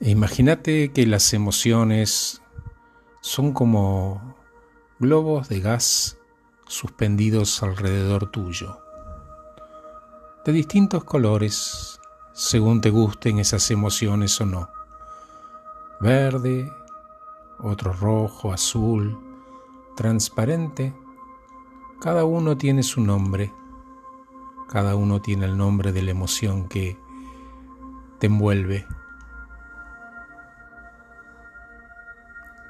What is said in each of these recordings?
Imagínate que las emociones son como globos de gas suspendidos alrededor tuyo, de distintos colores, según te gusten esas emociones o no. Verde, otro rojo, azul, transparente. Cada uno tiene su nombre, cada uno tiene el nombre de la emoción que te envuelve.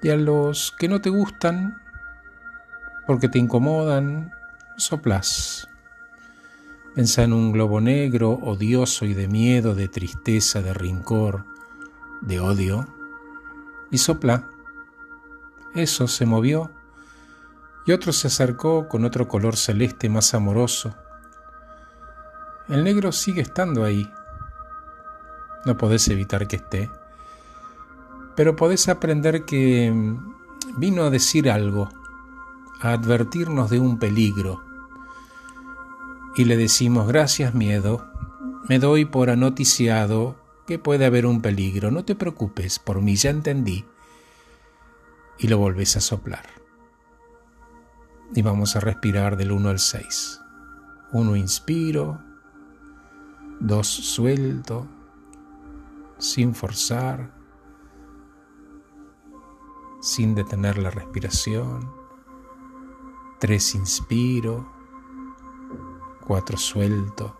Y a los que no te gustan, porque te incomodan, soplas. Pensa en un globo negro, odioso y de miedo, de tristeza, de rincor, de odio, y sopla. Eso se movió, y otro se acercó con otro color celeste más amoroso. El negro sigue estando ahí. No podés evitar que esté pero podés aprender que mm, vino a decir algo, a advertirnos de un peligro. Y le decimos, gracias miedo, me doy por anoticiado que puede haber un peligro, no te preocupes, por mí ya entendí. Y lo volvés a soplar. Y vamos a respirar del 1 al 6. 1 inspiro, 2 suelto, sin forzar, sin detener la respiración. Tres inspiro, cuatro suelto,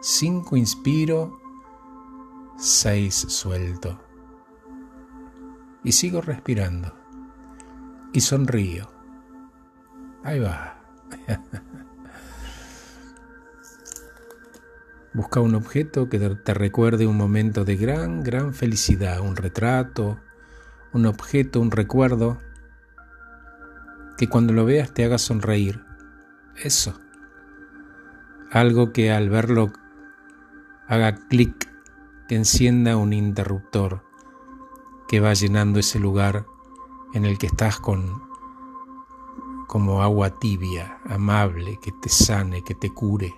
cinco inspiro, seis suelto. Y sigo respirando. Y sonrío. Ahí va. Busca un objeto que te recuerde un momento de gran, gran felicidad, un retrato, un objeto, un recuerdo, que cuando lo veas te haga sonreír. Eso. Algo que al verlo haga clic, que encienda un interruptor, que va llenando ese lugar en el que estás con como agua tibia, amable, que te sane, que te cure.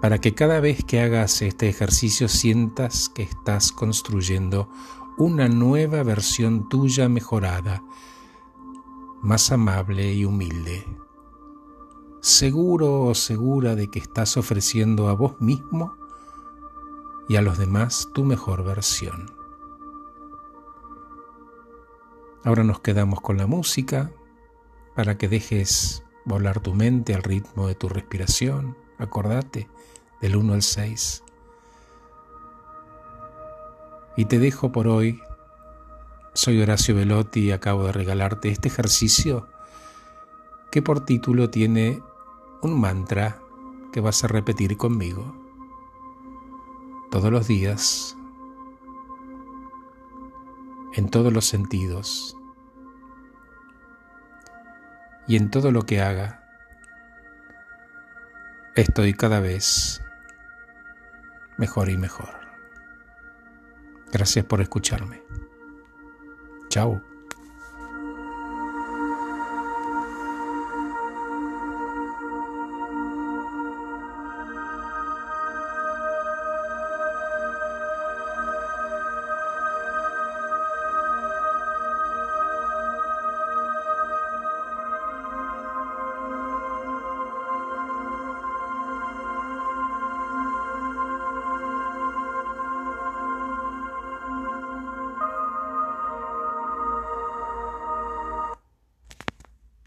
Para que cada vez que hagas este ejercicio sientas que estás construyendo una nueva versión tuya mejorada, más amable y humilde. Seguro o segura de que estás ofreciendo a vos mismo y a los demás tu mejor versión. Ahora nos quedamos con la música para que dejes volar tu mente al ritmo de tu respiración. Acordate del 1 al 6. Y te dejo por hoy. Soy Horacio Velotti y acabo de regalarte este ejercicio que por título tiene un mantra que vas a repetir conmigo todos los días, en todos los sentidos y en todo lo que haga. Estoy cada vez mejor y mejor. Gracias por escucharme. Chao.